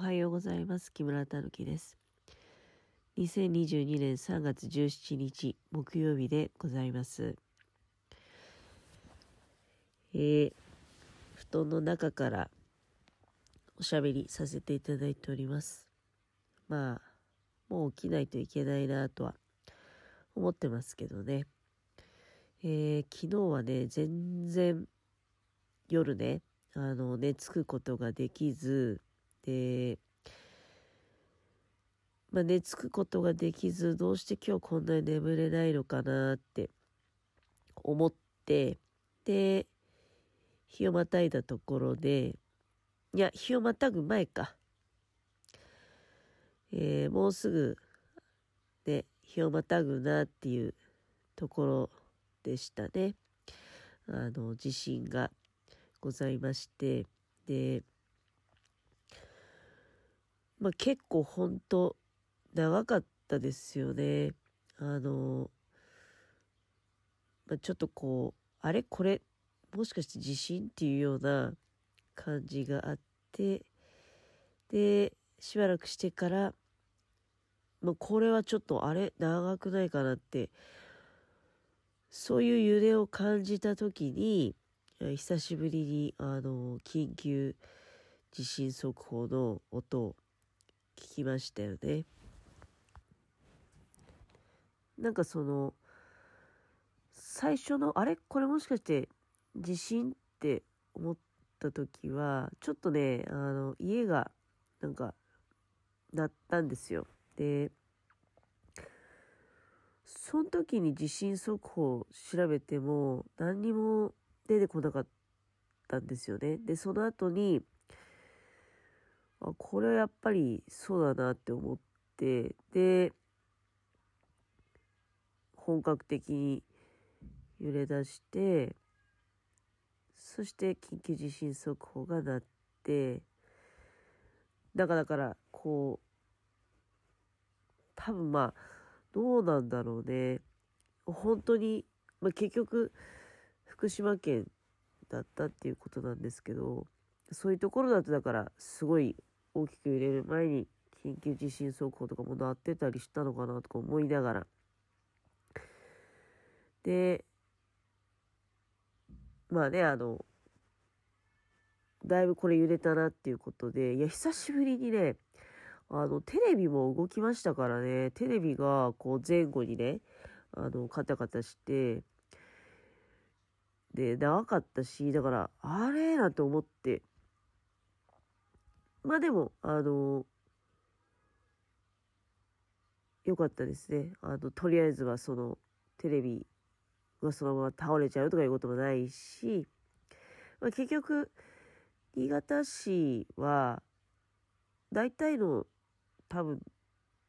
はようございます。木村たぬきです。2022年3月17日木曜日でございます。えー、布団の中からおしゃべりさせていただいております。まあ、もう起きないといけないなとは思ってますけどね。えー、昨日はね、全然夜ね、あの、寝つくことができず、で、まあ、寝つくことができず、どうして今日こんなに眠れないのかなって思って、で、日をまたいだところで、いや、日をまたぐ前か。えーもうすぐ、ね、日をまたぐなっていうところでしたね。あの、地震がございまして、で、まあ、結構ほんと長かったですよね。あの、まあ、ちょっとこう、あれ？これ、もしかして地震？っていうような感じがあって、で、しばらくしてから、もうこれはちょっとあれ？長くないかなって、そういう揺れを感じた時に、久しぶりに、あの、緊急地震速報の音を聞きましたよね。なんかその、最初の、あれ？これもしかして地震って思った時は、ちょっとね、あの、家が、なんか、鳴ったんですよ。で、その時に地震速報調べても何にも出てこなかったんですよね。で、その後に、あ、これはやっぱりそうだなって思って、で、本格的に揺れ出して、そして緊急地震速報が鳴って、だからだから、こう、多分まあ、どうなんだろうね。本当に、まあ、結局、福島県だったっていうことなんですけど、そういうところだとだから、すごい大きく揺れる前に緊急地震速報とかも鳴ってたりしたのかなとか思いながら。で、まあね、あの、だいぶこれ揺れたなっていうことで、いや、久しぶりにね、あの、テレビも動きましたからね、テレビがこう前後にね、あの、カタカタして、で、長かったし、だから、あれなんて思って。まあでも、あの、よかったですね。あの、とりあえずはその、テレビがそのまま倒れちゃうとかいうこともないし、まあ、結局、新潟市は、大体の多分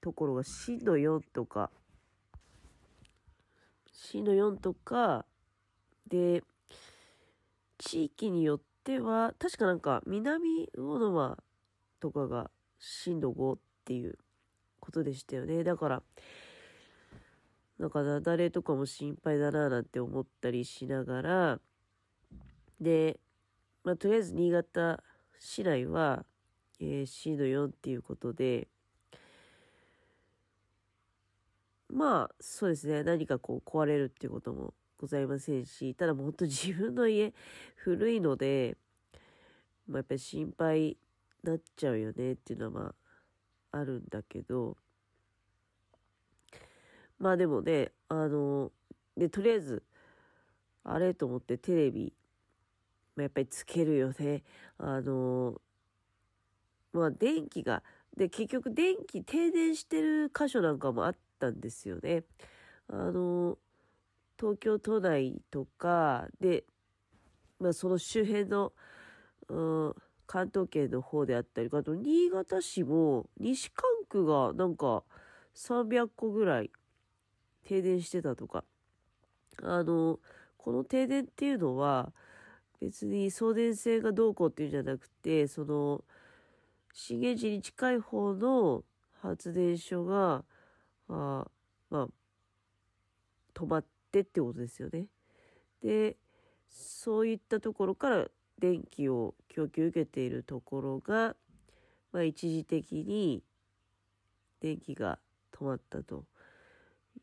ところが震度4とか震度4とかで地域によっては確かなんか南魚沼とかが震度5っていうことでしたよね。だからなんか雪崩とかも心配だななんて思ったりしながらで、まあ、とりあえず新潟市内はえー、震度4っていうことで、まあ、そうですね、何かこう壊れるっていうこともございませんし、ただもう本当自分の家古いので、まあ、やっぱり心配なっちゃうよねっていうのはまあ、あるんだけど、まあでもね、あの、で、とりあえず、あれと思ってテレビ、ま、やっぱりつけるよね。あの、まあ電気が、で、結局電気停電してる箇所なんかもあったんですよね。あの、東京都内とかで、まあその周辺の、うん、関東圏の方であったり、あと新潟市も西関区がなんか300個ぐらい停電してたとか。あの、この停電っていうのは別に送電線がどうこうっていうんじゃなくて、その、震源地に近い方の発電所が、あまあ、止まってってことですよね。で、そういったところから電気を供給受けているところが、まあ、一時的に電気が止まったと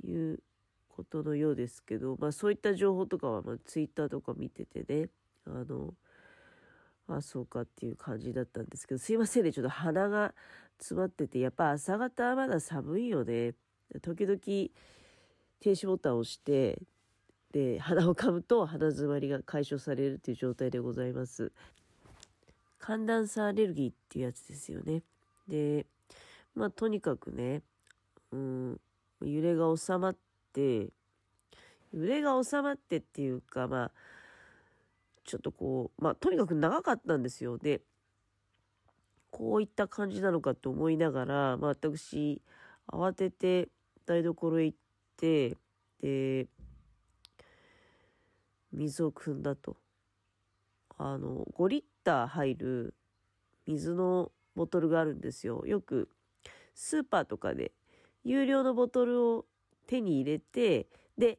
いうことのようですけど、まあ、そういった情報とかは、まあ、ツイッターとか見ててね、あの、あ、そうかっていう感じだったんですけど、すいませんね、ちょっと鼻が詰まってて、やっぱ朝方はまだ寒いよね。時々停止ボタンを押して、で、鼻をかむと鼻詰まりが解消されるっていう状態でございます。寒暖差アレルギーっていうやつですよね。で、まあとにかくね、うん、揺れが収まって、揺れが収まってっていうか、まあ、ちょっとこう、まあとにかく長かったんですよ。で、こういった感じなのかと思いながら、まあ私、慌てて台所へ行って、で、水を汲んだと。あの、5リッター入る水のボトルがあるんですよ。よくスーパーとかで有料のボトルを手に入れて、で、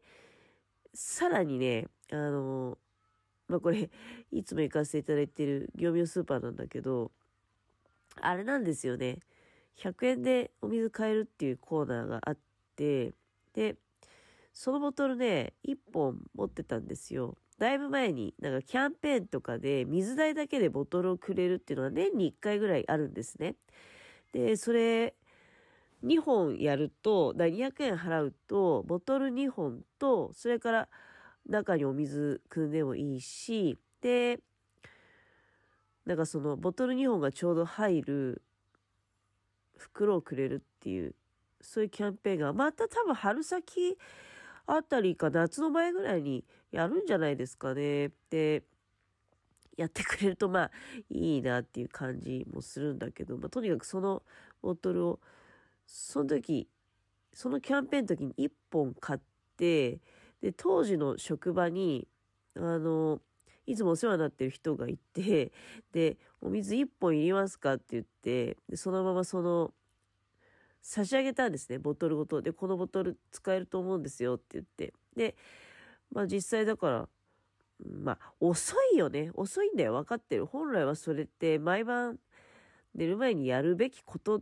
さらにね、あの、まあ、これ、いつも行かせていただいてる業務用スーパーなんだけど、あれなんですよね。100円でお水買えるっていうコーナーがあって、で、そのボトルね、1本持ってたんですよ。だいぶ前に、なんかキャンペーンとかで水代だけでボトルをくれるっていうのは年に1回ぐらいあるんですね。で、それ、2本やると、だ200円払うと、ボトル2本と、それから中にお水汲んでもいいし、で、なんかそのボトル2本がちょうど入る袋をくれるっていう、そういうキャンペーンが、また多分春先あたりか夏の前ぐらいにやるんじゃないですかね。で、やってくれるとまあいいなっていう感じもするんだけど、まあとにかくそのボトルを、その時、そのキャンペーンの時に1本買って、で、当時の職場に、あの、いつもお世話になってる人がいて、で、お水1本いりますか？って言って、でそのままその差し上げたんですね、ボトルごと。で、このボトル使えると思うんですよって言って。で、まあ実際だから、まあ遅いよね。遅いんだよ。分かってる。本来はそれって毎晩寝る前にやるべきことっ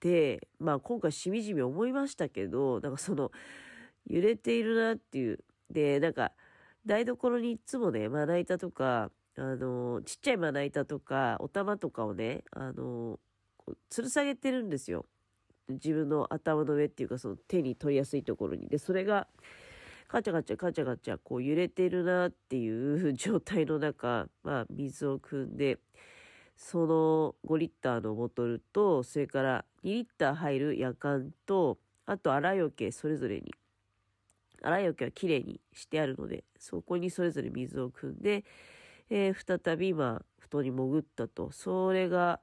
て、まあ今回しみじみ思いましたけど、なんかその、揺れているなっていう。で、なんか、台所にいつもね、まな板とか、あの、ちっちゃいまな板とか、お玉とかをね、あの、吊る下げてるんですよ。自分の頭の上っていうかその手に取りやすいところに。で、それがカチャカチャカチャカチャこう揺れてるなっていう状態の中、まあ水を汲んで、その5リッターのボトルと、それから2リッター入る夜間と、あと洗い桶けそれぞれに。洗い桶けはきれいにしてあるので、そこにそれぞれ水を汲んで、えー、再びまあ布団に潜ったと。それが、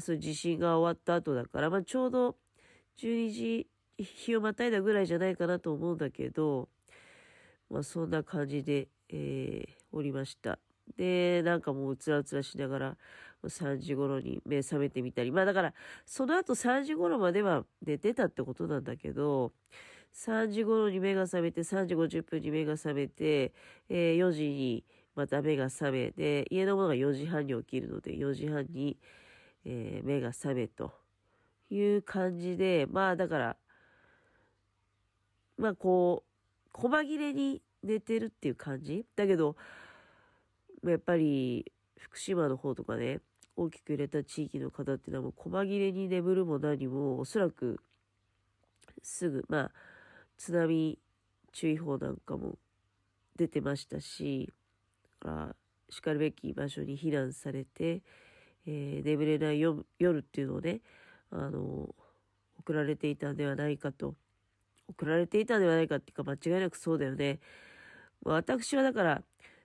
その地震が終わった後だから、まあちょうど12時日をまたいだぐらいじゃないかなと思うんだけど、まあそんな感じで、えー、おりました。で、なんかもううつらうつらしながら、3時頃に目覚めてみたり。まあだから、その後3時頃までは寝てたってことなんだけど、3時頃に目が覚めて、3時50分に目が覚めて、えー、4時にまた目が覚め、で、家の者が4時半に起きるので、4時半に、えー、目が覚めと。いう感じで、まあだから、まあこう、細切れに寝てるっていう感じ？だけど、やっぱり福島の方とかね、大きく揺れた地域の方っていうのはもう細切れに眠るも何も、おそらくすぐ、まあ、津波注意報なんかも出てましたし、あしかるべき場所に避難されて、えー、眠れない夜っていうのをね、あの、送られていたんではないかと。送られていたんではないかっていうか間違いなくそうだよね。私はだから、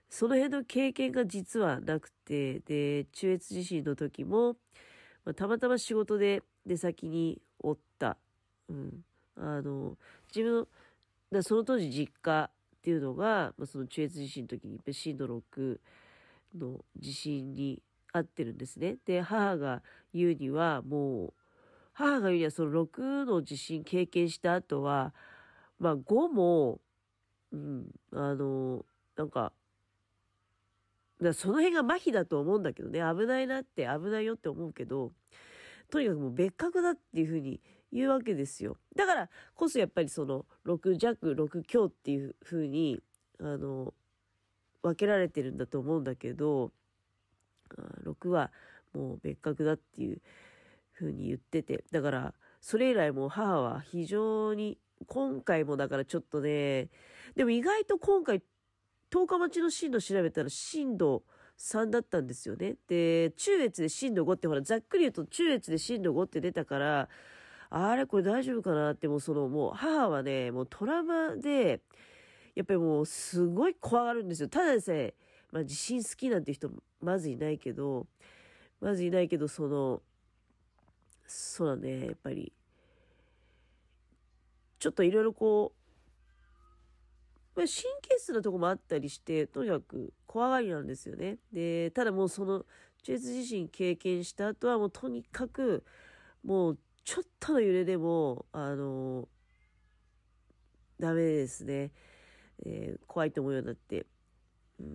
その辺の経験が実はなくて、で、中越地震の時も、まあ、たまたま仕事で出先におった。うん。あの、自分だその当時実家っていうのが、まあ、その中越地震の時に震度6の地震に合ってるんですね。で、母が言うにはもう母が言うにはその6の地震経験した後は、まあ5も、うん、あの、なんか、だその辺が麻痺だと思うんだけどね、危ないなって、危ないよって思うけど、とにかくもう別格だっていうふうに言うわけですよ。だからこそやっぱりその6弱、6強っていうふうに、あの、分けられてるんだと思うんだけど、6はもう別格だっていうふうに言ってて、だからそれ以来も母は非常に、今回もだからちょっとね、でも意外と今回10日待ちの震度調べたら震度3だったんですよね。で、中越で震度5ってほら、ざっくり言うと中越で震度5って出たから、あれこれ大丈夫かなってもうそのもう母はね、もうトラウマで、やっぱりもうすごい怖がるんですよ。ただでさえ、まあ地震好きなんて人まずいないけど、まずいないけど、その、そうだね、やっぱり、ちょっといろいろこう、まあ、神経質なとこもあったりして、とにかく怖がりなんですよね。で、ただもうその、中越地震経験した後はもうとにかく、もうちょっとの揺れでも、あの、ダメですね。えー、怖いと思うようになって。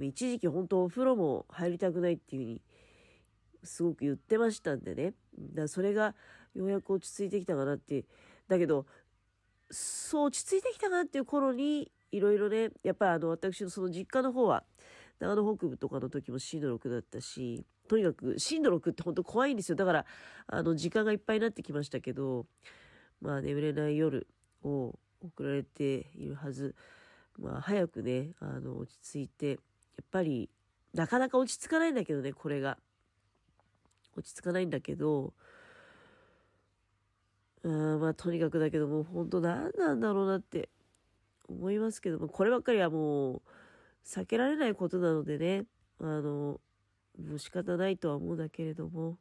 一時期本当お風呂も入りたくないっていうふうに、すごく言ってましたんでね。だそれがようやく落ち着いてきたかなって。だけど、そう落ち着いてきたかなっていう頃に、いろいろね、やっぱりあの、私のその実家の方は、長野北部とかの時も震度6だったし、とにかく震度6って本当怖いんですよ。だから、あの、時間がいっぱいになってきましたけど、まあ、眠れない夜を送られているはず。まあ、早くね、あの、落ち着いて、やっぱり、なかなか落ち着かないんだけどね、これが。落ち着かないんだけど、うん、まあ、とにかくだけども、本当何なんだろうなって思いますけども、こればっかりはもう避けられないことなのでね、あの、もう仕方ないとは思うんだけれども、